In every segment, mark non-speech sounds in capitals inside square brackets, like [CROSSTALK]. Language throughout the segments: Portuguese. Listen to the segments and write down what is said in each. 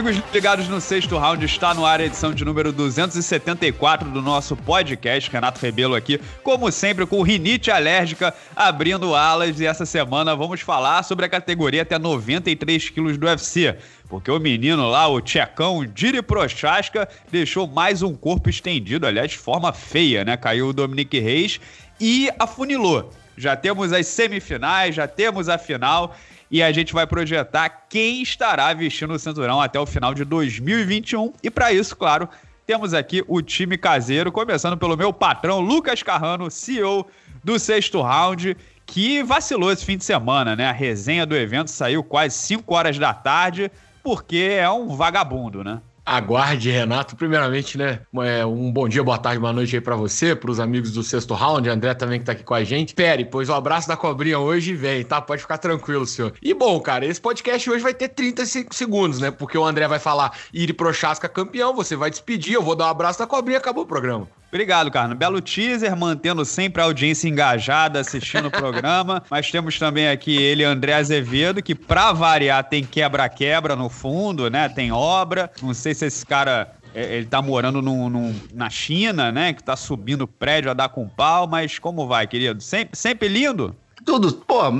Amigos ligados no sexto round, está no ar a edição de número 274 do nosso podcast. Renato Rebelo aqui, como sempre, com rinite alérgica, abrindo alas. E essa semana vamos falar sobre a categoria até 93 quilos do UFC. Porque o menino lá, o tchecão Diri Prochaska, deixou mais um corpo estendido, aliás, de forma feia, né? Caiu o Dominique Reis e afunilou. Já temos as semifinais, já temos a final e a gente vai projetar quem estará vestindo o cinturão até o final de 2021. E para isso, claro, temos aqui o time caseiro, começando pelo meu patrão Lucas Carrano, CEO do Sexto Round, que vacilou esse fim de semana, né? A resenha do evento saiu quase 5 horas da tarde, porque é um vagabundo, né? Aguarde, Renato. Primeiramente, né? É, um bom dia, boa tarde, boa noite aí pra você, pros amigos do sexto round, André também que tá aqui com a gente. Pere, pois o abraço da cobrinha hoje vem, tá? Pode ficar tranquilo, senhor. E bom, cara, esse podcast hoje vai ter 35 segundos, né? Porque o André vai falar Iri Prochasca campeão, você vai despedir, eu vou dar um abraço da cobrinha, acabou o programa. Obrigado, Carlos. Belo teaser, mantendo sempre a audiência engajada assistindo o programa. [LAUGHS] Mas temos também aqui ele, André Azevedo, que pra variar tem quebra-quebra no fundo, né? Tem obra. Não sei se esse cara é, ele tá morando no, no, na China, né? Que tá subindo prédio a dar com pau, mas como vai, querido? Sempre, sempre lindo? Tudo, pô,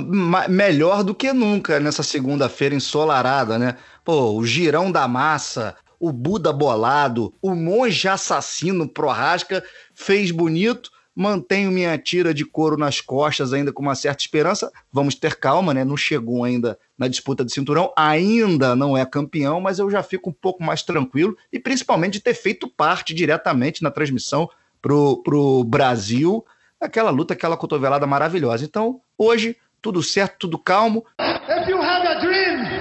melhor do que nunca nessa segunda-feira ensolarada, né? Pô, o girão da massa, o Buda bolado, o monge assassino Prorasca fez bonito. Mantenho minha tira de couro nas costas, ainda com uma certa esperança. Vamos ter calma, né? Não chegou ainda na disputa de cinturão, ainda não é campeão, mas eu já fico um pouco mais tranquilo e principalmente de ter feito parte diretamente na transmissão pro, pro Brasil, aquela luta, aquela cotovelada maravilhosa. Então, hoje, tudo certo, tudo calmo. If you have a dream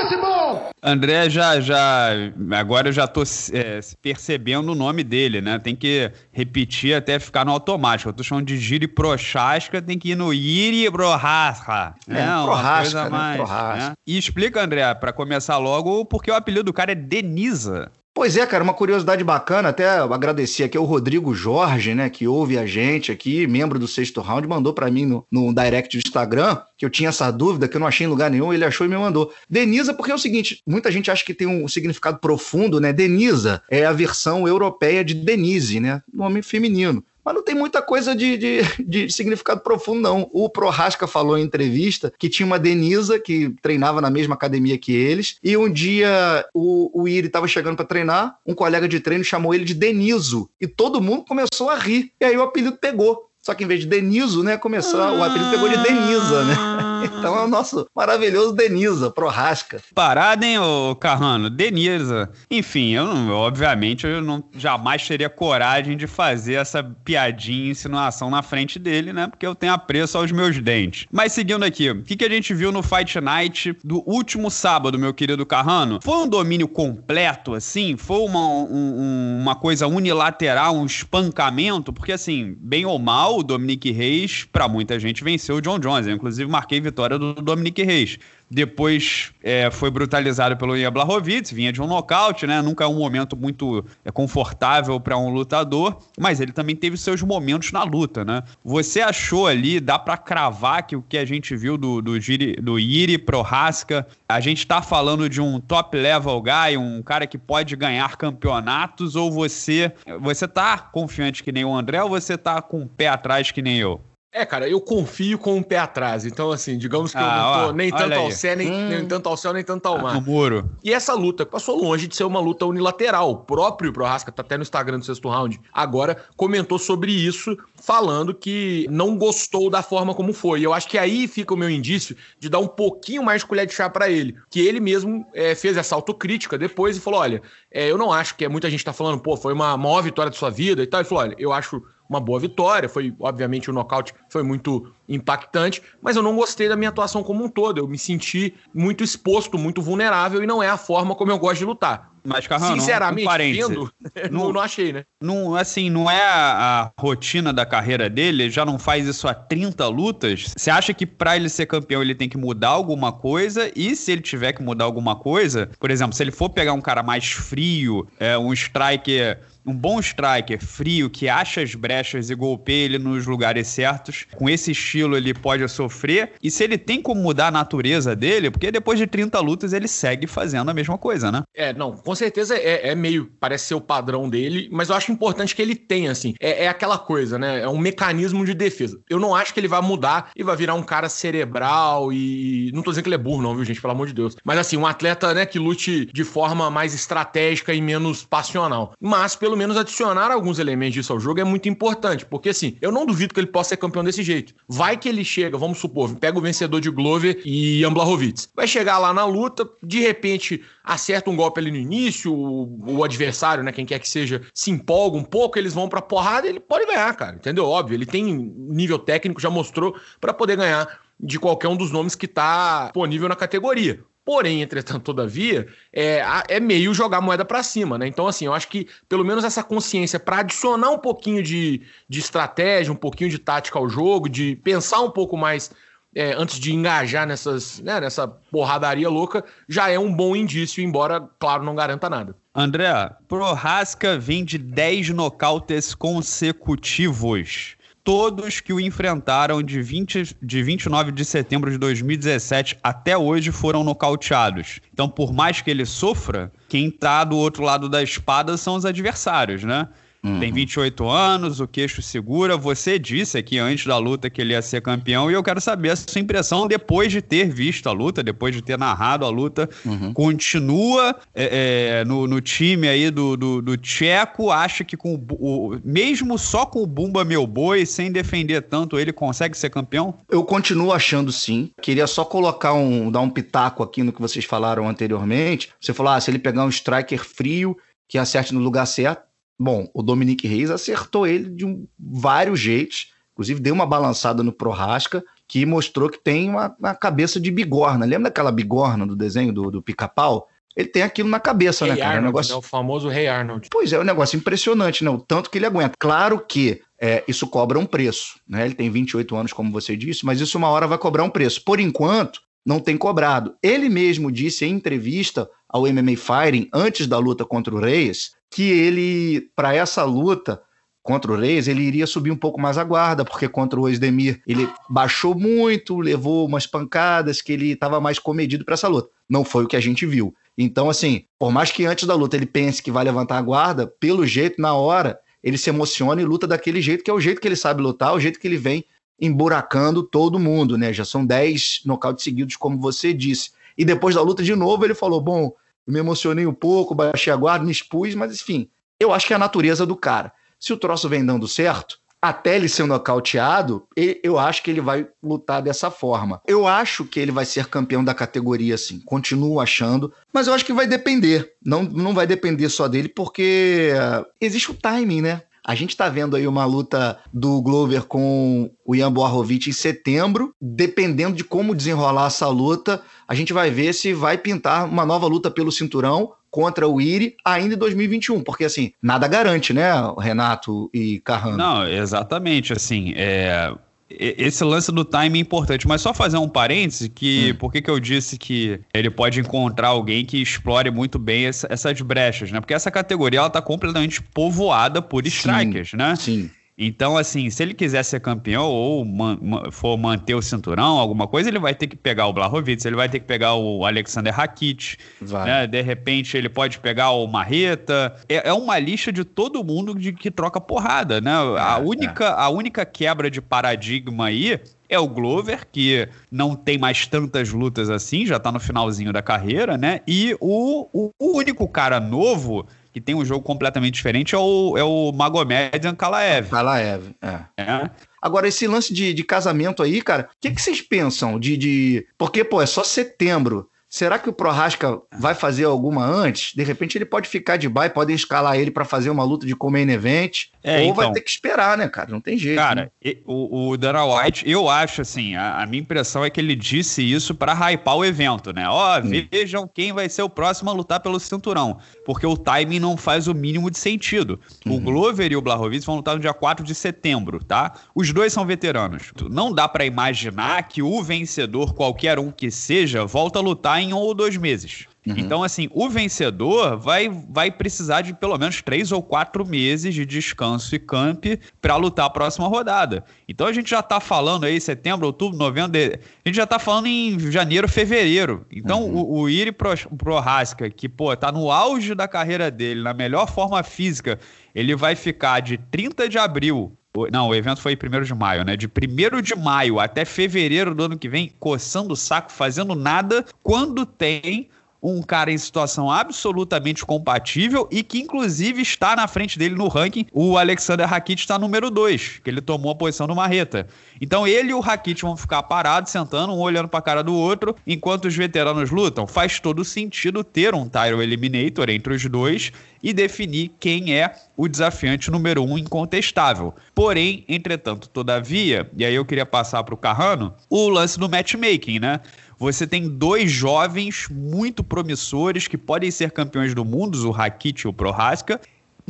impossible! André já, já, agora eu já tô é, percebendo o nome dele, né? Tem que repetir até ficar no automático. Eu tô chamando de Giri Prochasca, tem que ir no Iri Prohasca. É, né? Prohasca, né? Mais, Né? E explica, André, para começar logo, porque o apelido do cara é Denisa. Pois é, cara, uma curiosidade bacana, até agradecer aqui ao Rodrigo Jorge, né, que ouve a gente aqui, membro do Sexto Round, mandou para mim no, no direct do Instagram, que eu tinha essa dúvida, que eu não achei em lugar nenhum, ele achou e me mandou. Denisa, porque é o seguinte, muita gente acha que tem um significado profundo, né, Denisa é a versão europeia de Denise, né, nome feminino. Mas não tem muita coisa de, de, [LAUGHS] de, significado profundo, não. O Prorasca falou em entrevista que tinha uma Denisa que treinava na mesma academia que eles, e um dia o, o Iri estava chegando para treinar, um colega de treino chamou ele de Deniso, e todo mundo começou a rir. E aí o apelido pegou. Só que em vez de Deniso, né, começou, ah. o apelido pegou de Denisa, né? Então é o nosso maravilhoso Denisa, Prorasca. Parada, hein, ô Carrano? Denisa. Enfim, eu não, obviamente eu não jamais teria coragem de fazer essa piadinha, insinuação na frente dele, né? Porque eu tenho apreço aos meus dentes. Mas seguindo aqui, o que, que a gente viu no Fight Night do último sábado, meu querido Carrano? Foi um domínio completo, assim? Foi uma, um, uma coisa unilateral, um espancamento? Porque, assim, bem ou mal, o Dominique Reis, para muita gente, venceu o John Jones. Eu, inclusive, marquei vitória do Dominique Reis. Depois é, foi brutalizado pelo Ian Blachowicz, vinha de um nocaute, né? Nunca é um momento muito é, confortável para um lutador, mas ele também teve seus momentos na luta, né? Você achou ali, dá para cravar que o que a gente viu do, do, Giri, do Yiri Prohaska, a gente tá falando de um top level guy, um cara que pode ganhar campeonatos, ou você, você tá confiante que nem o André, ou você tá com o pé atrás que nem eu? É, cara, eu confio com o pé atrás. Então, assim, digamos que ah, eu não tô ó, nem tanto ao céu, nem, hum. nem, tanto ao céu, nem tanto ao mar. No muro. E essa luta passou longe de ser uma luta unilateral. O próprio Prohaska, tá até no Instagram do sexto round, agora comentou sobre isso, falando que não gostou da forma como foi. Eu acho que aí fica o meu indício de dar um pouquinho mais de colher de chá para ele. Que ele mesmo é, fez essa autocrítica depois e falou: olha, é, eu não acho que é, muita gente tá falando, pô, foi uma maior vitória da sua vida e tal. Ele falou: olha, eu acho uma boa vitória. Foi, obviamente, o nocaute foi muito impactante, mas eu não gostei da minha atuação como um todo. Eu me senti muito exposto, muito vulnerável e não é a forma como eu gosto de lutar. Mas, Carrão, sinceramente, um vendo, [LAUGHS] não, não, não, achei, né? Não, assim, não é a, a, rotina da carreira dele, ele já não faz isso há 30 lutas. Você acha que para ele ser campeão ele tem que mudar alguma coisa? E se ele tiver que mudar alguma coisa, por exemplo, se ele for pegar um cara mais frio, é, um striker um bom striker frio que acha as brechas e golpeia ele nos lugares certos, com esse estilo ele pode sofrer. E se ele tem como mudar a natureza dele, porque depois de 30 lutas ele segue fazendo a mesma coisa, né? É, não, com certeza é, é meio, parece ser o padrão dele, mas eu acho importante que ele tenha, assim, é, é aquela coisa, né? É um mecanismo de defesa. Eu não acho que ele vai mudar e vai virar um cara cerebral e. Não tô dizendo que ele é burro, não, viu, gente? Pelo amor de Deus. Mas assim, um atleta, né, que lute de forma mais estratégica e menos passional. Mas, pelo pelo menos adicionar alguns elementos disso ao jogo é muito importante, porque assim, eu não duvido que ele possa ser campeão desse jeito. Vai que ele chega, vamos supor, pega o vencedor de Glover e Jan Blachowicz. Vai chegar lá na luta, de repente acerta um golpe ali no início, o, o, adversário, né, quem quer que seja, se empolga um pouco, eles vão pra porrada, ele pode ganhar, cara, entendeu? Óbvio, ele tem nível técnico, já mostrou para poder ganhar de qualquer um dos nomes que tá disponível na categoria. Porém, entretanto, todavia, é, é meio jogar moeda para cima, né? Então, assim, eu acho que pelo menos essa consciência para adicionar um pouquinho de, de estratégia, um pouquinho de tática ao jogo, de pensar um pouco mais é, antes de engajar nessas, né, nessa porradaria louca, já é um bom indício, embora, claro, não garanta nada. André, Prohaska vem de 10 nocautes consecutivos todos que o enfrentaram de, 20, de 29 de setembro de 2017 até hoje foram nocauteados. Então, por mais que ele sofra, quem tá do outro lado da espada são os adversários, né? Uhum. Tem 28 anos, o queixo segura. Você disse aqui antes da luta que ele ia ser campeão e eu quero saber a sua impressão depois de ter visto a luta, depois de ter narrado a luta. Uhum. Continua é, é, no, no, time aí do, do, do Tcheco, acha que com o, mesmo só com o Bumba Meu Boi, sem defender tanto, ele consegue ser campeão? Eu continuo achando sim. Queria só colocar um, dar um pitaco aqui no que vocês falaram anteriormente. Você falou, ah, se ele pegar um striker frio que acerte no lugar certo, Bom, o Dominique Reis acertou ele de um, vários jeitos, inclusive deu uma balançada no Prorasca, que mostrou que tem uma, uma cabeça de bigorna. Lembra daquela bigorna do desenho do, do pica-pau? Ele tem aquilo na cabeça, né, cara? Arnold, é um negócio... né? O famoso Rei Arnold. Pois é, é um negócio impressionante, né? O tanto que ele aguenta. Claro que é, isso cobra um preço, né? Ele tem 28 anos, como você disse, mas isso uma hora vai cobrar um preço. Por enquanto, não tem cobrado. Ele mesmo disse em entrevista ao MMA Fighting, antes da luta contra o Reis, que ele, para essa luta contra o Reis, ele iria subir um pouco mais a guarda, porque contra o Osdemir ele baixou muito, levou umas pancadas, que ele estava mais comedido para essa luta. Não foi o que a gente viu. Então, assim, por mais que antes da luta ele pense que vai levantar a guarda, pelo jeito, na hora, ele se emociona e luta daquele jeito, que é o jeito que ele sabe lutar, o jeito que ele vem emburacando todo mundo, né? Já são 10 nocautes seguidos, como você disse. E depois da luta, de novo, ele falou: bom, me emocionei um pouco, baixei a guarda, me expus, mas enfim, eu acho que é a natureza do cara. Se o troço vem dando certo, até ele ser nocauteado, eu acho que ele vai lutar dessa forma. Eu acho que ele vai ser campeão da categoria, sim. Continuo achando, mas eu acho que vai depender. Não, não vai depender só dele, porque existe o timing, né? A gente está vendo aí uma luta do Glover com o Ian Boarovic em setembro. Dependendo de como desenrolar essa luta, a gente vai ver se vai pintar uma nova luta pelo cinturão contra o Iri ainda em 2021, porque assim, nada garante, né, Renato e Carrano? Não, exatamente, assim, é, esse lance do time é importante, mas só fazer um parêntese que hum. por que, eu disse que ele pode encontrar alguém que explore muito bem essa, essas brechas, né? Porque essa categoria ela tá completamente povoada por strikers, sim, né? Sim. Então, assim, se ele quiser ser campeão ou man, man, for manter o cinturão, alguma coisa, ele vai ter que pegar o Blachowicz, ele vai ter que pegar o Alexander Rakit, né? De repente, ele pode pegar o Marreta. É, é, uma lista de todo mundo de que troca porrada, né? a, é, única, é. a única quebra de paradigma aí é o Glover, que não tem mais tantas lutas assim, já tá no finalzinho da carreira, né? E o, o, o único cara novo que tem um jogo completamente diferente, é o, é o Magomed Ankalaev. Ankalaev, é. é. Agora, esse lance de, de casamento aí, cara, o que, que vocês pensam de, de. Porque, pô, é só setembro. será que o Prohaska vai fazer alguma antes? De repente ele pode ficar de baixo, podem escalar ele para fazer uma luta de main event, é, ou então, vai ter que esperar, né, cara? Não tem jeito. Cara, né? o, o Dana White, eu acho assim, a, a, minha impressão é que ele disse isso para hypar o evento, né? Ó, oh, vejam quem vai ser o próximo a lutar pelo cinturão, porque o timing não faz o mínimo de sentido. Uhum. O Glover e o Blachowicz vão lutar no dia 4 de setembro, tá? Os dois são veteranos. Não dá para imaginar que o vencedor, qualquer um que seja, volta a lutar em um ou dois meses. Uhum. Então, assim, o vencedor vai, vai precisar de pelo menos três ou quatro meses de descanso e camp para lutar a próxima rodada. Então a gente já tá falando aí, setembro, outubro, novembro, de... a gente já tá falando em janeiro, fevereiro. Então uhum. o, o Iri Prohaska, que, pô, tá no auge da carreira dele, na melhor forma física, ele vai ficar de 30 de abril não, o evento foi 1 de maio, né? De 1 de maio até fevereiro do ano que vem, coçando o saco, fazendo nada, quando tem um cara em situação absolutamente compatível e que, inclusive, está na frente dele no ranking. O Alexander Rakit está número 2, que ele tomou a posição no Marreta. Então, ele e o Rakit vão ficar parados, sentando, um olhando para a cara do outro, enquanto os veteranos lutam. Faz todo sentido ter um Tyro Eliminator entre os dois e definir quem é o desafiante número um incontestável. Porém, entretanto, todavia, e aí eu queria passar para o Carrano, o lance do matchmaking, né? Você tem dois jovens muito promissores que podem ser campeões do mundo, o Rakit e o Prohaska,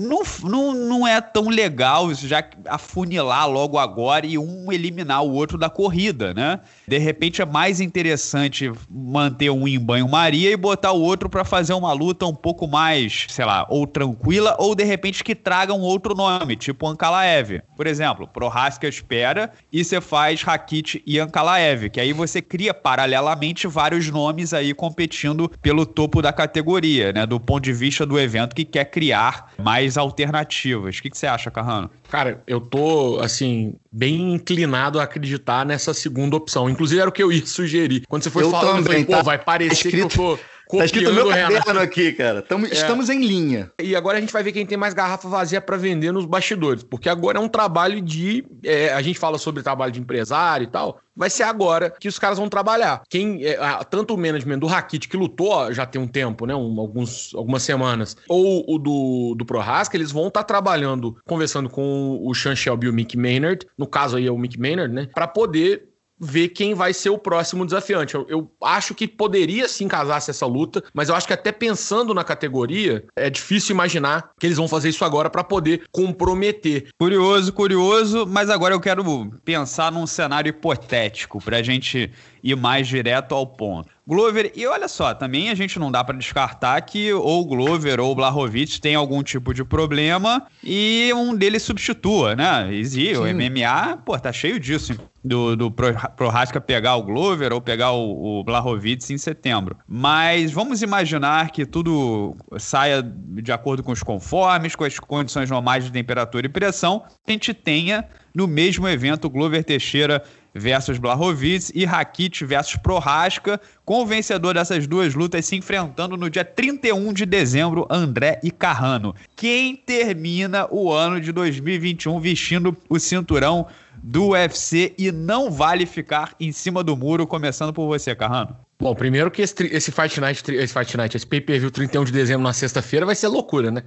não, não, não é tão legal isso já afunilar logo agora e um eliminar o outro da corrida, né? De repente é mais interessante manter um em banho-maria e botar o outro para fazer uma luta um pouco mais, sei lá, ou tranquila, ou de repente que traga um outro nome, tipo Ankalaev. Por exemplo, Prohaska espera e você faz Rakit e Ankalaev, que aí você cria paralelamente vários nomes aí competindo pelo topo da categoria, né? Do ponto de vista do evento que quer criar mais mais alternativas. O que, que você acha, Carrano? Cara, eu tô, assim, bem inclinado a acreditar nessa segunda opção. Inclusive, era o que eu ia sugerir. Quando você foi eu falando, também, eu falei, pô, tá vai parecer escrito... que eu tô Tá escrito meu caderno aqui, cara. Tamo, é. Estamos em linha. E agora a gente vai ver quem tem mais garrafa vazia para vender nos bastidores. Porque agora é um trabalho de. É, a gente fala sobre trabalho de empresário e tal. Vai ser agora que os caras vão trabalhar. Quem, é, tanto o management do Rakit, que lutou já tem um tempo, né? Um, alguns, algumas semanas, ou o do, do Prohaska, eles vão estar tá trabalhando, conversando com o Sean Shelby e o Mick Maynard. No caso aí é o Mick Maynard, né? Para poder ver quem vai ser o próximo desafiante. Eu, eu, acho que poderia sim casar-se essa luta, mas eu acho que até pensando na categoria, é difícil imaginar que eles vão fazer isso agora para poder comprometer. Curioso, curioso, mas agora eu quero pensar num cenário hipotético pra gente ir mais direto ao ponto. Glover, e olha só, também a gente não dá para descartar que ou o Glover ou o Blahovic tem algum tipo de problema e um deles substitua, né? E o MMA, pô, tá cheio disso. Do, do Prohaska pegar o Glover ou pegar o, o Blahovic em setembro. Mas vamos imaginar que tudo saia de acordo com os conformes, com as condições normais de temperatura e pressão, a gente tenha no mesmo evento Glover Teixeira versus Blahovic e Rakit versus Prohaska, com o vencedor dessas duas lutas se enfrentando no dia 31 de dezembro, André e Carrano. Quem termina o ano de 2021 vestindo o cinturão do UFC e não vale ficar em cima do muro, começando por você, Carrano? Bom, primeiro que esse, esse Fight Night, esse Fight Night, esse pay-per-view 31 de dezembro na sexta-feira vai ser loucura, né?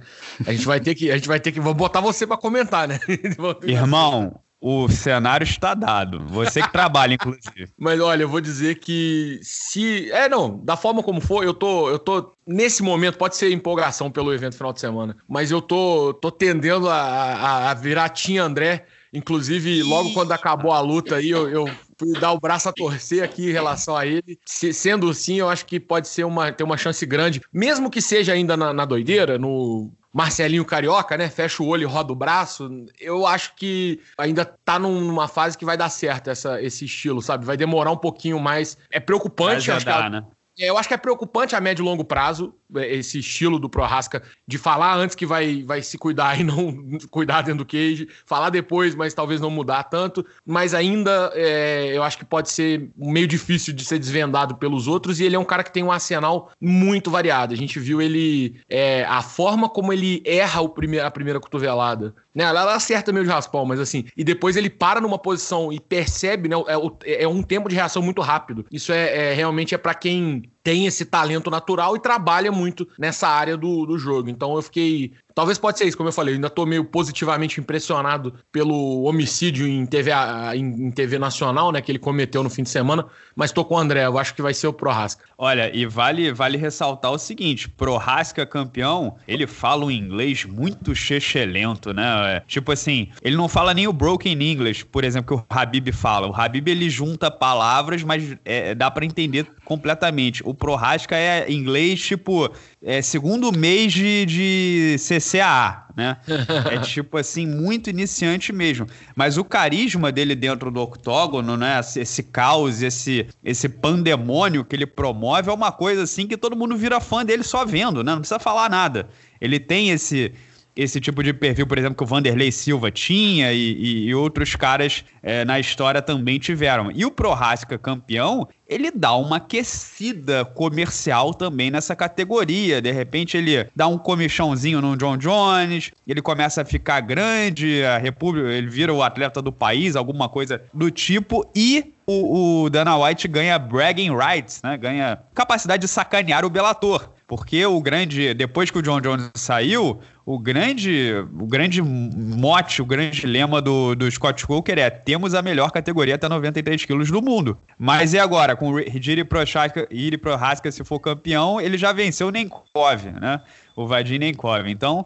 A gente vai ter que, a gente vai ter que, vou botar você para comentar, né? [LAUGHS] Irmão, o cenário está dado. Você que trabalha, inclusive. [LAUGHS] Mas olha, eu vou dizer que se. É, não, da forma como for, eu tô. Eu tô. Nesse momento, pode ser empolgação pelo evento final de semana, mas eu tô, tô tendendo a, a, a virar Tim André. Inclusive, logo quando acabou a luta aí, eu, eu fui dar o braço a torcer aqui em relação a ele. Se, sendo assim, eu acho que pode ser uma, ter uma chance grande, mesmo que seja ainda na, na doideira, no Marcelinho Carioca, né? Fecha o olho e roda o braço. Eu acho que ainda tá numa fase que vai dar certo essa, esse estilo, sabe? Vai demorar um pouquinho mais. É preocupante, acho dar, que. A, né? É, eu acho que é preocupante a médio e longo prazo esse estilo do Prohaska de falar antes que vai, vai se cuidar e não [LAUGHS] cuidar dentro do cage, falar depois, mas talvez não mudar tanto. Mas ainda é, eu acho que pode ser meio difícil de ser desvendado pelos outros. E ele é um cara que tem um arsenal muito variado. A gente viu ele, é, a forma como ele erra o prime a primeira cotovelada. Né? Ela acerta meio de raspão, mas assim, e depois ele para numa posição e percebe, né? É, é um tempo de reação muito rápido. Isso é, é realmente é para quem tem esse talento natural e trabalha muito nessa área do, do jogo. Então eu fiquei Talvez pode ser isso, como eu falei, eu ainda tô meio positivamente impressionado pelo homicídio em TV, em, TV nacional, né, que ele cometeu no fim de semana, mas tô com o André, eu acho que vai ser o Prohaska. Olha, e vale, vale ressaltar o seguinte, Prohaska campeão, ele fala um inglês muito chechelento, né, é, tipo assim, ele não fala nem o broken English, por exemplo, que o Habib fala, o Habib ele junta palavras, mas é, dá para entender completamente, o Prohaska é inglês, tipo, é segundo mês de, de CCAA, né? [LAUGHS] é tipo assim, muito iniciante mesmo. Mas o carisma dele dentro do octógono, né? Esse caos, esse, esse pandemônio que ele promove é uma coisa assim que todo mundo vira fã dele só vendo, né? Não precisa falar nada. Ele tem esse esse tipo de perfil, por exemplo, que o Vanderlei Silva tinha e, e, outros caras é, na história também tiveram. E o Prohaska campeão, ele dá uma aquecida comercial também nessa categoria. De repente ele dá um comichãozinho no John Jones, ele começa a ficar grande, a República, ele vira o atleta do país, alguma coisa do tipo, e o, o Dana White ganha bragging rights, né? Ganha capacidade de sacanear o Bellator. Porque o grande, depois que o John Jones saiu, o grande, o grande mote, o grande lema do, do Scott Coker é: temos a melhor categoria até 93 quilos do mundo. Mas e agora? Com o Iri Prochaska, Iri Prohaska, se for campeão, ele já venceu o Nenkov, né? O Vadim Nenkov. Então,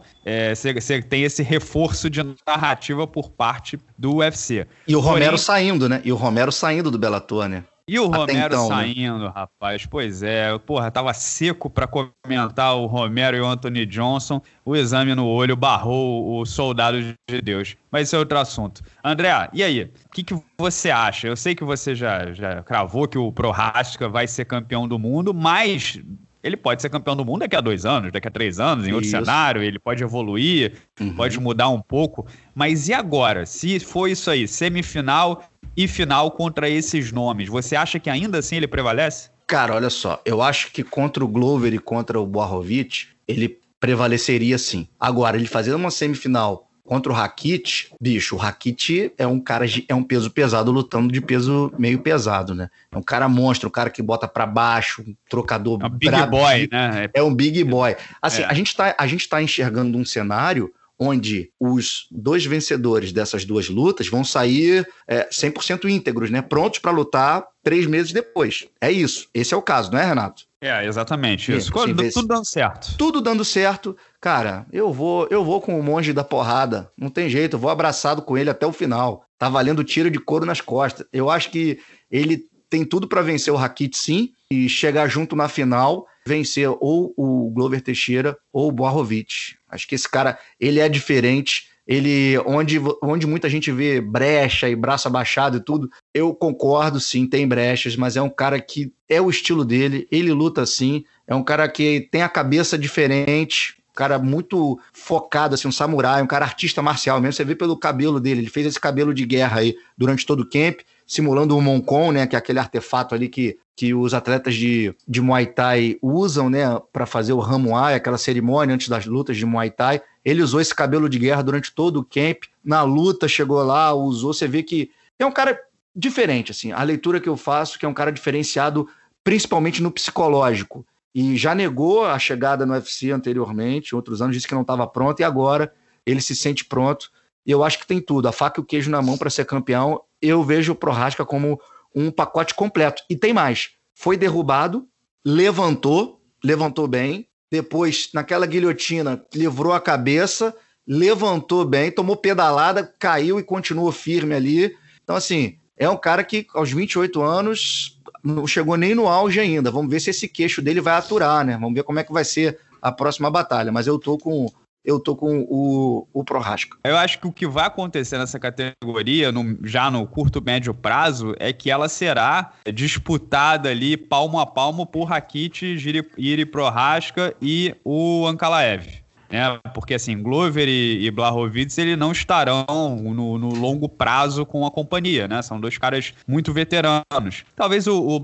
você é, tem esse reforço de narrativa por parte do UFC. E o Romero Porém, saindo, né? E o Romero saindo do Bellator, né? E o Romero então, né? saindo, né? rapaz. Pois é, porra, tava seco para comentar o Romero e o Anthony Johnson. O exame no olho barrou o soldado de Deus. Mas isso é outro assunto. André, e aí? O que, que você acha? Eu sei que você já, já cravou que o Prohaska vai ser campeão do mundo, mas ele pode ser campeão do mundo daqui a dois anos, daqui a três anos, em outro isso. cenário, ele pode evoluir, uhum. pode mudar um pouco. Mas e agora? Se for isso aí, semifinal e final contra esses nomes. Você acha que ainda assim ele prevalece? Cara, olha só, eu acho que contra o Glover e contra o Boarovic, ele prevaleceria sim. Agora, ele fazendo uma semifinal contra o Rakit, bicho, o Rakit é um cara de, é um peso pesado lutando de peso meio pesado, né? É um cara monstro, um cara que bota para baixo, um trocador é um big boy, né? É um big boy. Assim, é. a gente tá a gente tá enxergando um cenário onde os dois vencedores dessas duas lutas vão sair é, 100% íntegros, né? Prontos para lutar três meses depois. É isso. Esse é o caso, não é, Renato? É, exatamente isso. Assim, tudo dando certo. Tudo dando certo. Cara, eu vou, eu vou com o monge da porrada. Não tem jeito, eu vou abraçado com ele até o final. Tá valendo tiro de couro nas costas. Eu acho que ele tem tudo para vencer o Rakit sim e chegar junto na final, vencer ou o Glover Teixeira ou o Boarovic. Acho que esse cara, ele é diferente. Ele, onde, onde muita gente vê brecha e braço abaixado e tudo, eu concordo, sim, tem brechas, mas é um cara que é o estilo dele, ele luta assim, é um cara que tem a cabeça diferente, um cara muito focado, assim, um samurai, um cara artista marcial mesmo. Você vê pelo cabelo dele, ele fez esse cabelo de guerra aí durante todo o camp simulando o Moncon, né, que é aquele artefato ali que, que os atletas de, de Muay Thai usam, né, para fazer o Ramuai, aquela cerimônia antes das lutas de Muay Thai. Ele usou esse cabelo de guerra durante todo o camp. Na luta chegou lá, usou. Você vê que é um cara diferente, assim. A leitura que eu faço que é um cara diferenciado, principalmente no psicológico. E já negou a chegada no UFC anteriormente, outros anos disse que não estava pronto e agora ele se sente pronto. E eu acho que tem tudo, a faca e o queijo na mão para ser campeão eu vejo o Prohaska como um pacote completo. E tem mais. Foi derrubado, levantou, levantou bem, depois, naquela guilhotina, livrou a cabeça, levantou bem, tomou pedalada, caiu e continuou firme ali. Então, assim, é um cara que aos 28 anos não chegou nem no auge ainda. Vamos ver se esse queixo dele vai aturar, né? Vamos ver como é que vai ser a próxima batalha. Mas eu tô com eu tô com o, o Prohaska. Eu acho que o que vai acontecer nessa categoria, no, já no curto, médio prazo, é que ela será disputada ali palmo a palmo por Rakit, Iri Prohaska e o Ankalaev né? Porque assim, Glover e, e ele não estarão no, no, longo prazo com a companhia, né? São dois caras muito veteranos. Talvez o, o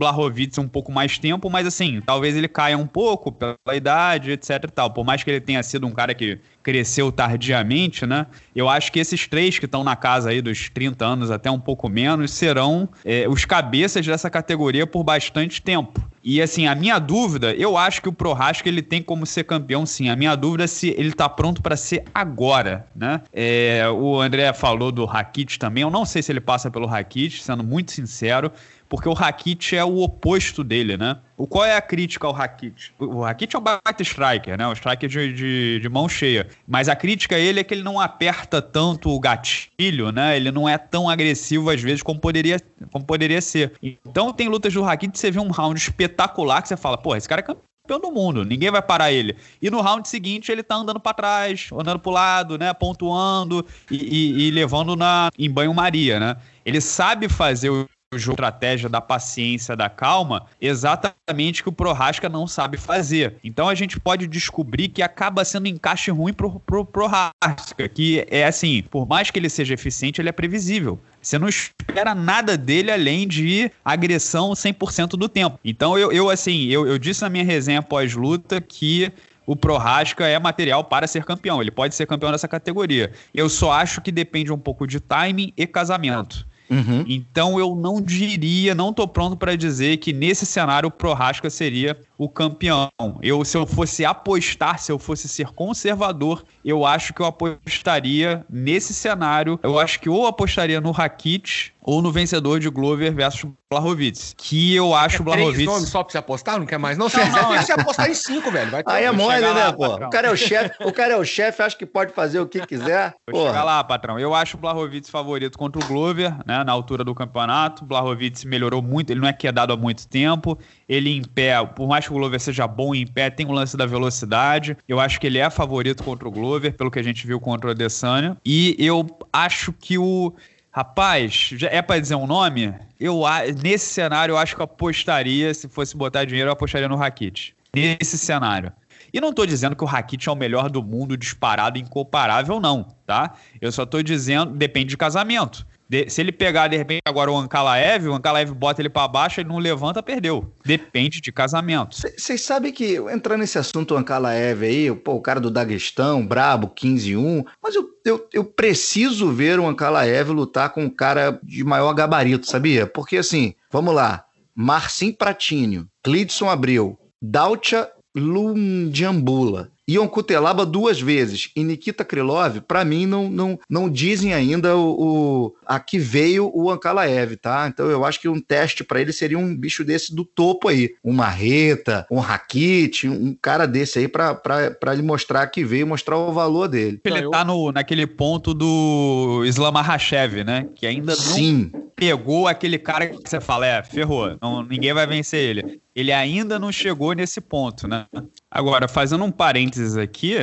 um pouco mais tempo, mas assim, talvez ele caia um pouco pela idade, etc e tal. Por mais que ele tenha sido um cara que cresceu tardiamente, né? Eu acho que esses três que estão na casa aí dos 30 anos até um pouco menos serão é, os cabeças dessa categoria por bastante tempo. E assim, a minha dúvida, eu acho que o Prohaska ele tem como ser campeão sim. A minha dúvida é se ele tá pronto para ser agora, né? É, o André falou do Rakit também. Eu não sei se ele passa pelo Rakit, sendo muito sincero porque o Rakit é o oposto dele, né? O qual é a crítica ao Rakit? O Rakit é um baita striker, né? O striker de, de, de, mão cheia. Mas a crítica a ele é que ele não aperta tanto o gatilho, né? Ele não é tão agressivo às vezes como poderia, como poderia ser. Então tem lutas do Rakit, você vê um round espetacular que você fala, pô, esse cara é campeão do mundo, ninguém vai parar ele. E no round seguinte ele tá andando para trás, andando pro lado, né, pontuando e, e, e levando na em banho-maria, né? Ele sabe fazer o o jogo estratégia da paciência, da calma, exatamente que o Prohaska não sabe fazer. Então a gente pode descobrir que acaba sendo um encaixe ruim pro, pro Prohaska, que é assim, por mais que ele seja eficiente, ele é previsível. Você não espera nada dele além de agressão 100% do tempo. Então eu, eu assim, eu, eu disse na minha resenha pós-luta que o Prohaska é material para ser campeão. Ele pode ser campeão dessa categoria. Eu só acho que depende um pouco de timing e casamento. Uhum. Então eu não diria, não tô pronto para dizer que nesse cenário o Prohaska seria o campeão. Eu, se eu fosse apostar, se eu fosse ser conservador, eu acho que eu apostaria nesse cenário. Eu acho que ou apostaria no Rakit ou no vencedor de Glover versus Blahovic. Que eu acho o Blahovic. nomes só pra você apostar? Não quer mais? Não, você não, não, você apostar em cinco, velho. Vai Aí é mole, né, pô? Patrão. O cara é o chefe, o cara é o chefe, acha que pode fazer o que [LAUGHS] quiser. Vou chegar lá, patrão. Eu acho o Blahovic favorito contra o Glover, né? Na altura do campeonato. O Blahovic melhorou muito, ele não é quedado há muito tempo. Ele em pé, por mais que o Glover seja bom em pé, tem o lance da velocidade. Eu acho que ele é favorito contra o Glover, pelo que a gente viu contra o Adesanya. E eu acho que o Rapaz, é para dizer um nome? Eu nesse cenário eu acho que eu apostaria, se fosse botar dinheiro, eu apostaria no Rakit. Nesse cenário. E não estou dizendo que o Rakit é o melhor do mundo, disparado, incomparável, não, tá? Eu só estou dizendo, depende de casamento. De, se ele pegar, de repente, agora o Ankalaev, o Ankalaev bota ele para baixo, ele não levanta, perdeu. Depende de casamento. Vocês sabem que, entrando nesse assunto, o Ankalaev aí, pô, o cara do Daguestão, brabo, 15-1, mas eu, eu, eu, preciso ver o Ankalaev lutar com um cara de maior gabarito, sabia? Porque, assim, vamos lá, Marcin Pratinho, Clidson Abreu, Daucha Lundiambula, Ion Kutelaba duas vezes e Nikita Krylov, para mim, não, não, não dizem ainda o, o a que veio o Ankalaev, tá? Então eu acho que um teste para ele seria um bicho desse do topo aí. Um Marreta, um Rakit, um cara desse aí para ele mostrar que veio, mostrar o valor dele. Ele tá no, naquele ponto do Islam Makhachev, né? Que ainda Sim. não pegou aquele cara que você fala, é, ferrou, não, ninguém vai vencer ele. Ele ainda não chegou nesse ponto, né? Agora, fazendo um parênteses aqui,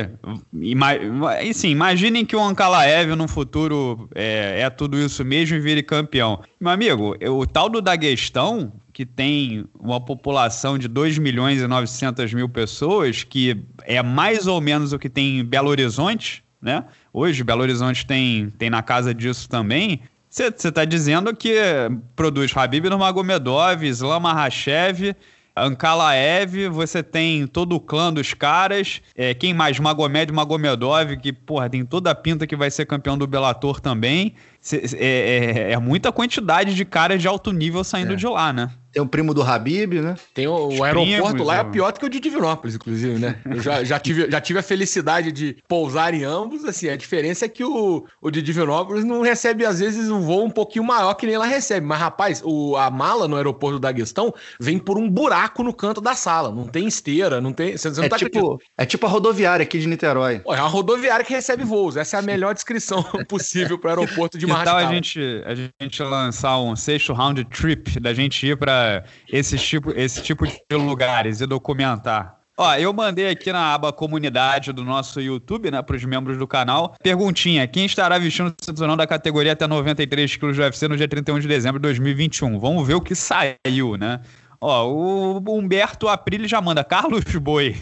ima assim, imaginem que o Ankalaev no futuro é, é, tudo isso mesmo e vire campeão. Meu amigo, o tal do Daguestão, que tem uma população de 2 milhões e 900 mil pessoas, que é mais ou menos o que tem em Belo Horizonte, né? Hoje, Belo Horizonte tem, tem na casa disso também. Você está dizendo que produz Habib Nurmagomedov, Islam Makhachev Ankalaev, você tem todo o clã dos caras. É, quem mais? Magomed Magomedov, que, porra, tem toda a pinta que vai ser campeão do Bellator também. É, é, é, muita quantidade de caras de alto nível saindo é. de lá, né? Tem o primo do Habib, né? Tem o, o aeroporto primos, lá é pior do que o de Divinópolis, inclusive, né? Eu já, já, tive, já tive a felicidade de pousar em ambos, assim, a diferença é que o, o de Divinópolis não recebe, às vezes, um voo um pouquinho maior que nem lá recebe. Mas, rapaz, o, a mala no aeroporto do Daguestão vem por um buraco no canto da sala. Não tem esteira, não tem... Você, não é, tá tipo, é tipo a rodoviária aqui de Niterói. É uma rodoviária que recebe voos. Essa é a melhor descrição [LAUGHS] possível para o aeroporto de Marrascal. Então a gente, a gente lançar um sexto round trip, da gente ir para esse tipo, esse tipo de lugares e documentar. Ó, eu mandei aqui na aba comunidade do nosso YouTube, né, para os membros do canal, perguntinha: quem estará vestindo o cinturão da categoria até 93 quilos do UFC no dia 31 de dezembro de 2021? Vamos ver o que saiu, né? Ó, o Humberto Aprile já manda Carlos Boi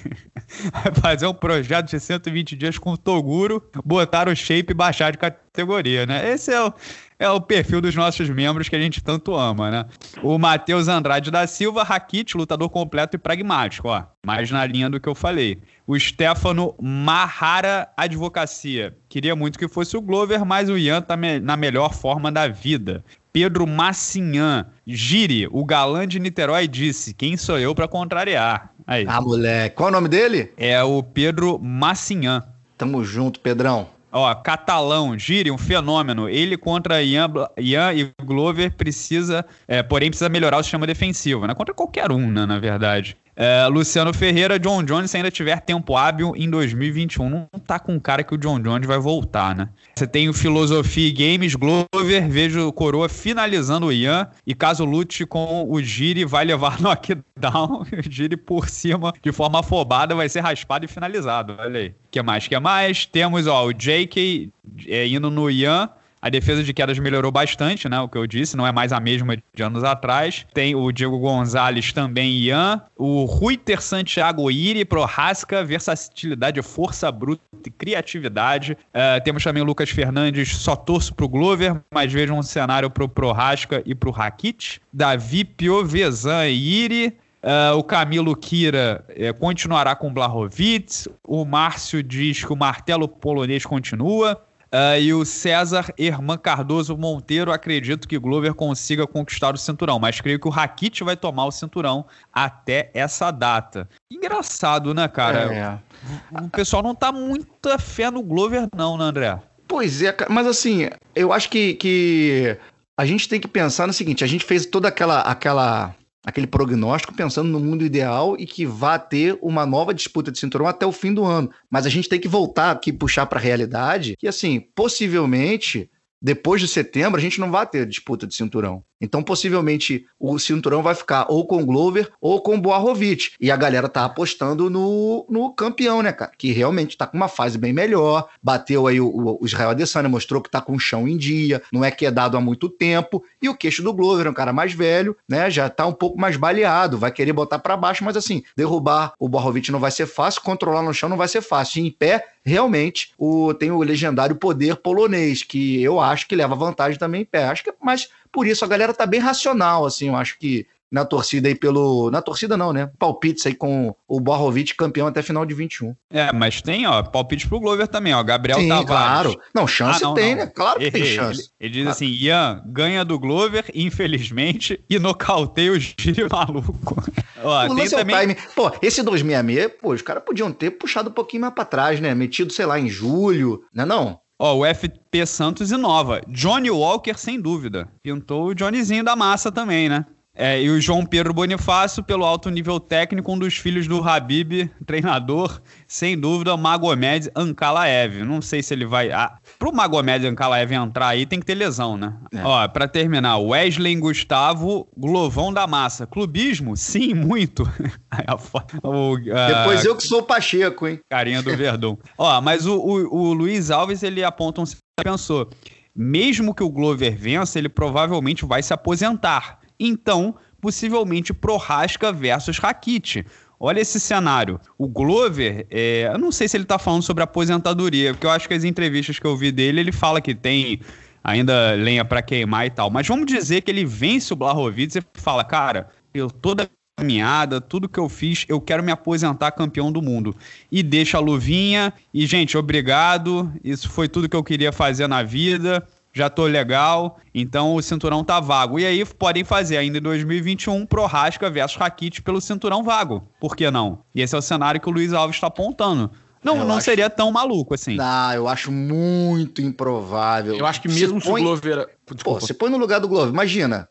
vai fazer um projeto de 120 dias com o Toguro, botar o shape e baixar de categoria, né? Esse é o, é o perfil dos nossos membros que a gente tanto ama, né? O Matheus Andrade da Silva, Rakit, lutador completo e pragmático, ó. Mais na linha do que eu falei. O Stefano Mahara Advocacia. Queria muito que fosse o Glover, mas o Ian tá me na melhor forma da vida. Pedro Massinhan. Gire, o galã de Niterói disse: Quem sou eu para contrariar? Aí. Ah, moleque. Qual é o nome dele? É o Pedro Massinhan. Tamo junto, Pedrão. Ó, Catalão, Gire, um fenômeno. Ele contra Ian, Ian e Glover precisa, é, porém precisa melhorar o sistema defensivo, né? Contra qualquer um, né, na verdade. É, Luciano Ferreira, John Jones, se ainda tiver tempo hábil em 2021. Não tá com cara que o John Jones vai voltar, né? Você tem o Filosofia e Games, Glover, vejo o Coroa finalizando o Ian. E caso lute com o Giri, vai levar [LAUGHS] knockdown. o Giri por cima, de forma afobada, vai ser raspado e finalizado. Olha aí. Que mais? que mais? Temos ó, o JK é, indo no Ian. A defesa de quedas melhorou bastante, né? O que eu disse, não é mais a mesma de anos atrás. Tem o Diego Gonzalez também, Ian. O Ruiter Santiago Iri, Prohasca, versatilidade, força bruta e criatividade. Uh, temos também o Lucas Fernandes, só torço pro Glover, mas vejo um cenário pro Prohasca e pro Rakit. Davi Piovesan Iri. Uh, o Camilo Kira uh, continuará com o Blahovic. O Márcio diz que o martelo polonês continua. Uh, e o César Herman Cardoso Monteiro, acredito que Glover consiga conquistar o cinturão, mas creio que o Rakit vai tomar o cinturão até essa data. Engraçado, né, cara? É. O pessoal não tá muita fé no Glover, não, né, André? Pois é, mas assim, eu acho que, que a gente tem que pensar no seguinte: a gente fez toda aquela, aquela aquele prognóstico pensando no mundo ideal e que vá ter uma nova disputa de cinturão até o fim do ano. Mas a gente tem que voltar aqui puxar para a realidade que assim, possivelmente depois de setembro a gente não vai ter disputa de cinturão. Então, possivelmente, o cinturão vai ficar ou com Glover ou com Boarovic. E a galera tá apostando no, no campeão, né, cara? Que realmente tá com uma fase bem melhor. Bateu aí o, o Israel Adesanya, mostrou que tá com chão em dia. Não é que é dado há muito tempo. E o queixo do Glover é um cara mais velho, né? Já tá um pouco mais baleado. Vai querer botar para baixo, mas assim, derrubar o Boarovic não vai ser fácil. Controlar no chão não vai ser fácil. E em pé, realmente, o, tem o legendário poder polonês, que eu acho que leva vantagem também em pé. Acho que é mais por isso a galera tá bem racional, assim, eu acho que na torcida aí pelo. Na torcida não, né? Palpites aí com o Borrovic campeão até final de 21. É, mas tem, ó, palpite pro Glover também, ó. Gabriel Sim, Tavares. Claro. Não, chance ah, não, tem, não. né? Claro que Errei. tem chance. Ele, ele diz claro. assim: Ian ganha do Glover, infelizmente, e nocauteia o giro maluco. [LAUGHS] ó, o tem também... time. Pô, esse 266, pô, os caras podiam ter puxado um pouquinho mais pra trás, né? Metido, sei lá, em julho, né? Não? Ó, o FP Santos inova. Johnny Walker, sem dúvida. Pintou o Johnnyzinho da massa também, né? É, e o João Pedro Bonifácio, pelo alto nível técnico, um dos filhos do Habib, treinador, sem dúvida, Magomed Ankalaev. Não sei se ele vai. Ah, pro Magomed Ankalaev entrar aí, tem que ter lesão, né? É. Ó, pra terminar, Wesley Gustavo, Glovão da Massa. Clubismo? Sim, muito. [LAUGHS] o, uh, Depois eu que sou o Pacheco, hein? Carinha do [LAUGHS] Verdão. Ó, mas o, o, o Luiz Alves, ele aponta um. Pensou. Mesmo que o Glover vença, ele provavelmente vai se aposentar então, possivelmente Prohaska versus Rakit. Olha esse cenário. O Glover, é, eu não sei se ele está falando sobre aposentadoria, porque eu acho que as entrevistas que eu vi dele, ele fala que tem ainda lenha para queimar e tal. Mas vamos dizer que ele vence o Blahovic e fala, cara, eu toda caminhada, tudo que eu fiz, eu quero me aposentar campeão do mundo. E deixa a luvinha. E, gente, obrigado. Isso foi tudo que eu queria fazer na vida já tô legal, então o cinturão tá vago. E aí podem fazer ainda em 2021 Prorasca versus Rakit pelo cinturão vago. Por que não? E esse é o cenário que o Luiz Alves está apontando. Não, eu não acho... seria tão maluco assim. Não, eu acho muito improvável. Eu acho que mesmo se, põe... o Glover. Pô, você põe no lugar do Glover. Imagina,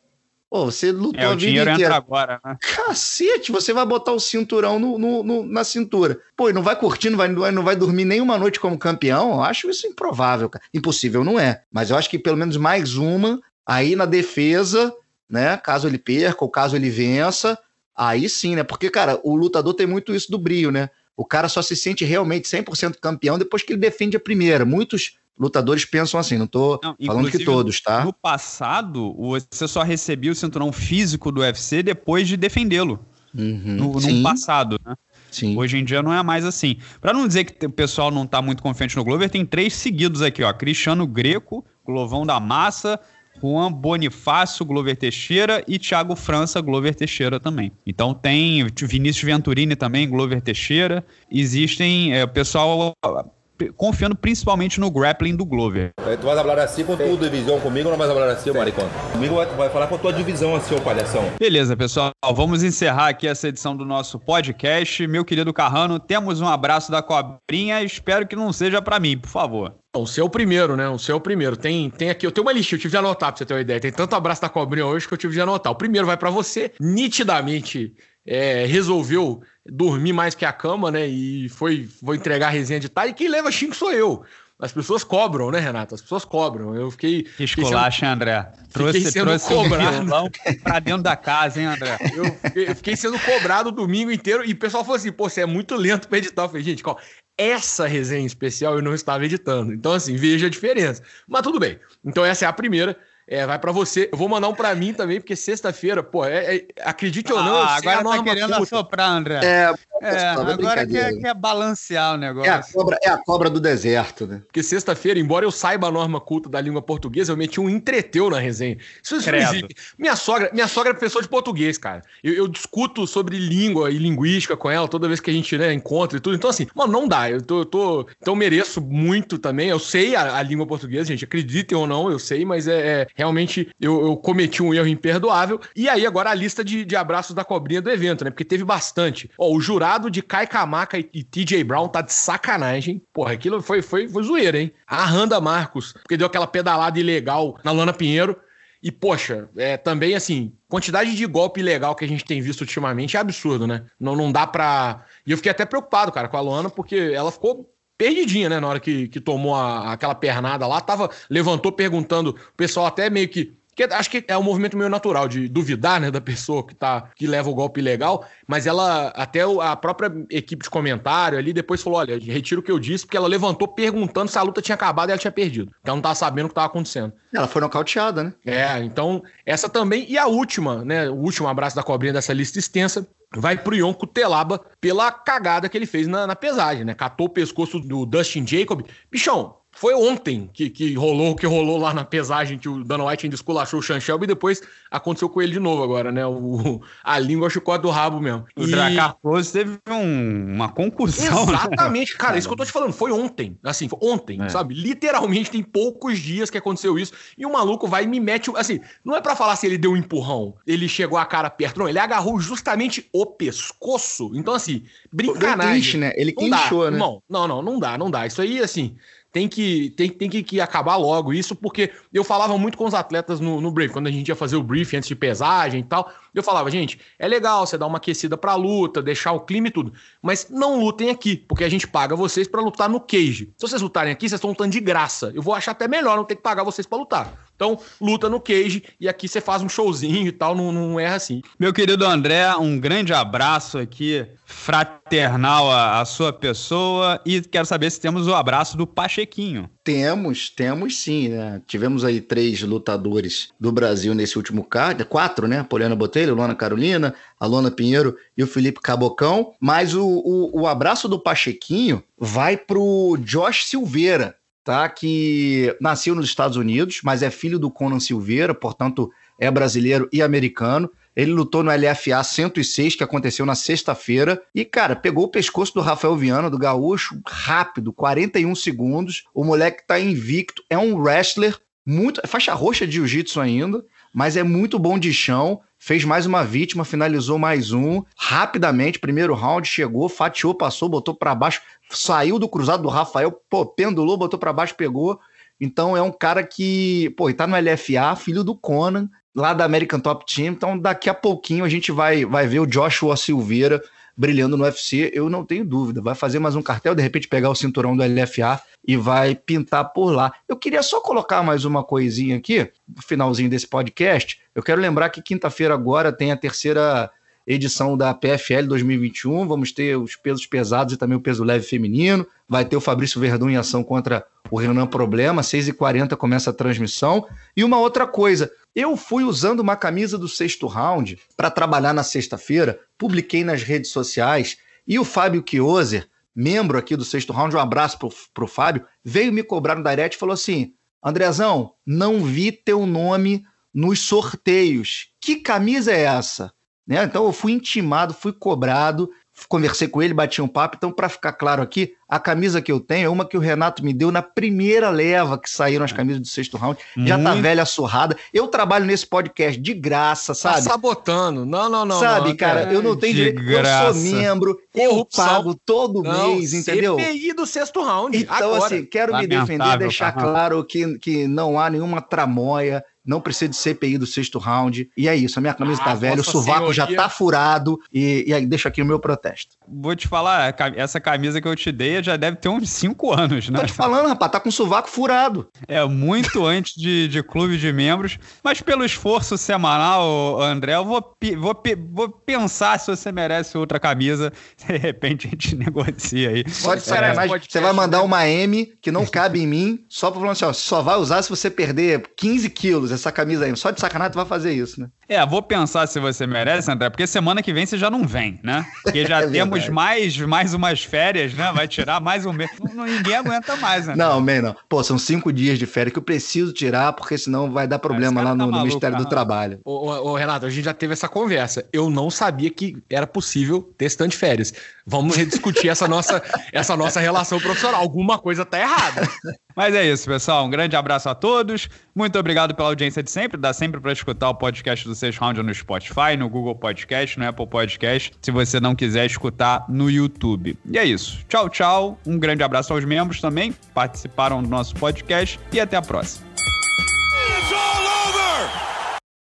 Pô, você lutou é, a vida inteira. Entra agora, né? Cacete, você vai botar o cinturão no, no, no, na cintura. Pô, e não vai curtir, não vai, não vai dormir nenhuma noite como campeão? Eu acho isso improvável, cara. Impossível não é. Mas eu acho que pelo menos mais uma aí na defesa, né? Caso ele perca ou caso ele vença, aí sim, né? Porque, cara, o lutador tem muito isso do brilho, né? O cara só se sente realmente 100% campeão depois que ele defende a primeira. Muitos lutadores pensam assim, não tô não, falando que todos, tá? No passado, você só recebia o cinturão físico do UFC depois de defendê-lo. Uhum, no, no passado, né? Sim. Hoje em dia não é mais assim. Para não dizer que o pessoal não tá muito confiante no Glover, tem três seguidos aqui, ó. Cristiano Greco, Glovão da Massa, Juan Bonifácio, Glover Teixeira e Thiago França, Glover Teixeira também. Então tem Vinícius Venturini também, Glover Teixeira. Existem, é, o pessoal confiando principalmente no grappling do Glover. Tu vai falar assim com tua divisão comigo ou não vai falar assim, maricão? Comigo vai, vai falar com a tua divisão assim, ô palhação. Beleza, pessoal. Vamos encerrar aqui essa edição do nosso podcast. Meu querido Carrano, temos um abraço da cobrinha. Espero que não seja para mim, por favor. O seu o primeiro, né? O seu o primeiro. Tem, tem aqui, eu tenho uma lista, eu tive de anotar pra você ter uma ideia. Tem tanto abraço da cobrinha hoje que eu tive de anotar. O primeiro vai para você, nitidamente é, resolveu dormir mais que a cama, né? E foi, vou entregar a resenha de tarde. E quem leva xingo sou eu. As pessoas cobram, né, Renato? As pessoas cobram. Eu fiquei. Esculacha, sendo, André. Trouxe, trouxe cobrado. um pra dentro da casa, hein, André? Eu fiquei, eu fiquei, sendo cobrado o domingo inteiro e o pessoal falou assim: pô, você é muito lento pra editar. Eu falei, gente, qual? Essa resenha especial eu não estava editando. Então, assim, veja a diferença. Mas tudo bem. Então, essa é a primeira. É, vai para você. Eu vou mandar um para mim também, porque sexta-feira, pô, é, é, acredite ou não. Ah, agora tá querendo puta. assoprar, André. É, é agora quer, quer balancear o negócio. É a, cobra, é a cobra do deserto, né? Porque sexta-feira, embora eu saiba a norma culta da língua portuguesa, eu meti um entreteu na resenha. Isso, isso existe. Minha sogra, minha sogra é professora de português, cara. Eu, eu, discuto sobre língua e linguística com ela toda vez que a gente né, encontra e tudo. Então, assim, mano, não dá. Eu tô, eu tô então mereço muito também. Eu sei a, a, língua portuguesa, gente. Acreditem ou não, eu sei, mas é, é realmente eu, eu, cometi um erro imperdoável. E aí, agora a lista de, de abraços da cobrinha do evento, né? Porque teve bastante. Ó, o jurado de Kai Kamaka e, e TJ Brown tá de sacanagem. Porra, aquilo foi, foi, foi zoeira, hein? A Randa Marcos, porque deu aquela pedalada ilegal na Lana Pinheiro. E, poxa, é, também, assim, quantidade de golpe ilegal que a gente tem visto ultimamente é absurdo, né? Não, não dá pra. E eu fiquei até preocupado, cara, com a Luana, porque ela ficou perdidinha, né? Na hora que, que tomou a, aquela pernada lá, tava, levantou perguntando, o pessoal até meio que acho que é um movimento meio natural de duvidar, né, da pessoa que tá que leva o golpe ilegal, mas ela até a própria equipe de comentário ali depois falou, olha, retiro o que eu disse, porque ela levantou perguntando se a luta tinha acabado e ela tinha perdido. Então não tava sabendo o que tava acontecendo. Ela foi nocauteada, né? É, então essa também e a última, né, o último abraço da cobrinha dessa lista extensa vai pro Yonko Telaba pela cagada que ele fez na, na pesagem, né? Catou o pescoço do Dustin Jacob. Bichão, foi ontem que, que rolou o que rolou lá na pesagem, que o Dana White ainda esculachou o Sean Shelby e depois aconteceu com ele de novo agora, né? O, a língua chicote do rabo mesmo. O e... Dracar teve um, uma concussão. Né? Exatamente, né? cara, isso que eu tô te falando, foi ontem. Assim, foi ontem, é. sabe? Literalmente tem poucos dias que aconteceu isso. E o maluco vai e me mete. Assim, não é para falar se ele deu um empurrão, ele chegou a cara perto, não, ele agarrou justamente o pescoço. Então, assim, brincanagem. né? Ele queixou, né? Não, não, não, não dá, não dá. Isso aí, assim tem que, tem, tem que, que, acabar logo isso, porque eu falava muito com os atletas no, no brief, quando a gente ia fazer o brief antes de pesagem e tal. Eu falava, gente, é legal você dar uma aquecida pra luta, deixar o clima e tudo, mas não lutem aqui, porque a gente paga vocês para lutar no cage. Se vocês lutarem aqui, vocês estão lutando de graça. Eu vou achar até melhor não ter que pagar vocês para lutar. Então, luta no cage e aqui você faz um showzinho e tal, não, não erra assim. Meu querido André, um grande abraço aqui, fraternal à, à sua pessoa e quero saber se temos o abraço do Pachequinho. Temos, temos sim, né? Tivemos aí três lutadores do Brasil nesse último card, quatro, né? Poliana Botelho, Luana Carolina, a Lona Pinheiro e o Felipe Cabocão. Mas o, o, o abraço do Pachequinho vai pro Josh Silveira, tá? Que nasceu nos Estados Unidos, mas é filho do Conan Silveira, portanto é brasileiro e americano. Ele lutou no LFA 106, que aconteceu na sexta-feira. E, cara, pegou o pescoço do Rafael Viana, do Gaúcho, rápido, 41 segundos. O moleque tá invicto, é um wrestler, muito. É faixa roxa de jiu-jitsu ainda, mas é muito bom de chão. Fez mais uma vítima, finalizou mais um. Rapidamente, primeiro round, chegou, fatiou, passou, botou para baixo saiu do cruzado do Rafael, pô, pendulou, botou para baixo, pegou. Então é um cara que, pô, tá no LFA, filho do Conan, lá da American Top Team. Então daqui a pouquinho a gente vai, vai ver o Joshua Silveira brilhando no UFC, eu não tenho dúvida. Vai fazer mais um cartel, de repente pegar o cinturão do LFA e vai pintar por lá. Eu queria só colocar mais uma coisinha aqui, no finalzinho desse podcast. Eu quero lembrar que quinta-feira agora tem a terceira edição da PFL 2021. Vamos ter os pesos pesados e também o peso leve feminino. Vai ter o Fabrício Verdun em ação contra o Renan Problema. 6h40 começa a transmissão. E uma outra coisa, eu fui usando uma camisa do sexto round para trabalhar na sexta-feira, publiquei nas redes sociais e o Fábio Chioser, membro aqui do sexto round, um abraço para o Fábio, veio me cobrar no direct e falou assim: Andrezão, não vi teu nome nos sorteios. Que camisa é essa? Né? Então eu fui intimado, fui cobrado, conversei com ele, bati um papo. Então, para ficar claro aqui, a camisa que eu tenho é uma que o Renato me deu na primeira leva que saíram as camisas do sexto round. Já tá Muito. velha surrada. Eu trabalho nesse podcast de graça, Tá sabe? sabotando. Não, não, não. sabe, não, cara, eu não tenho de direito. Eu graça. sou membro, eu Corrupção. pago todo Não, mês, entendeu? CPI do sexto round. Então, agora. assim, quero me Lamentável, defender, deixar Carrão. claro que, que não há nenhuma tramóia, não precisa de CPI do sexto round. E é isso, a minha camisa Ah, tá velha, o sovaco já tá furado. E, e aí, deixa aqui o meu protesto. Vou te falar, essa camisa que eu te dei já deve ter uns 5 anos, né? Tô te falando, rapaz, tá com o sovaco furado. É muito [LAUGHS] antes de, de clube de membros, mas pelo esforço semanal, André, eu vou, vou, vou pensar se você merece outra camisa. [LAUGHS] De repente a gente negocia aí. Só de Vamos parar esse sacanagem. podcast, Você vai mandar né? uma M que não cabe em mim, só pra falar assim, ó, só vai usar se você perder 15 quilos essa camisa aí. Só de sacanagem tu vai fazer isso, né? É, vou pensar se você merece, André, porque semana que vem você já não vem, né? Porque já [LAUGHS] É temos mais, mais umas férias, né? Vai tirar mais um mês. Não- Ninguém aguenta mais, né? Não, man, não. Pô, são cinco dias de férias que eu preciso tirar, porque senão vai dar problema esse cara lá tá no, no maluco, Ministério do Carrão. Trabalho. Ô, ô, ô, Renato, a gente já teve essa conversa. Eu não sabia que era possível ter stand de férias. Vamos rediscutir essa nossa, [LAUGHS] essa nossa relação profissional. Alguma coisa tá errada. Mas é isso, pessoal. Um grande abraço a todos. Muito obrigado pela audiência de sempre. Dá sempre para escutar o podcast do Sexto Round no Spotify, no Google Podcast, no Apple Podcast, se você não quiser escutar no YouTube. E é isso. Tchau, tchau. Um grande abraço aos membros também que participaram do nosso podcast e até a próxima.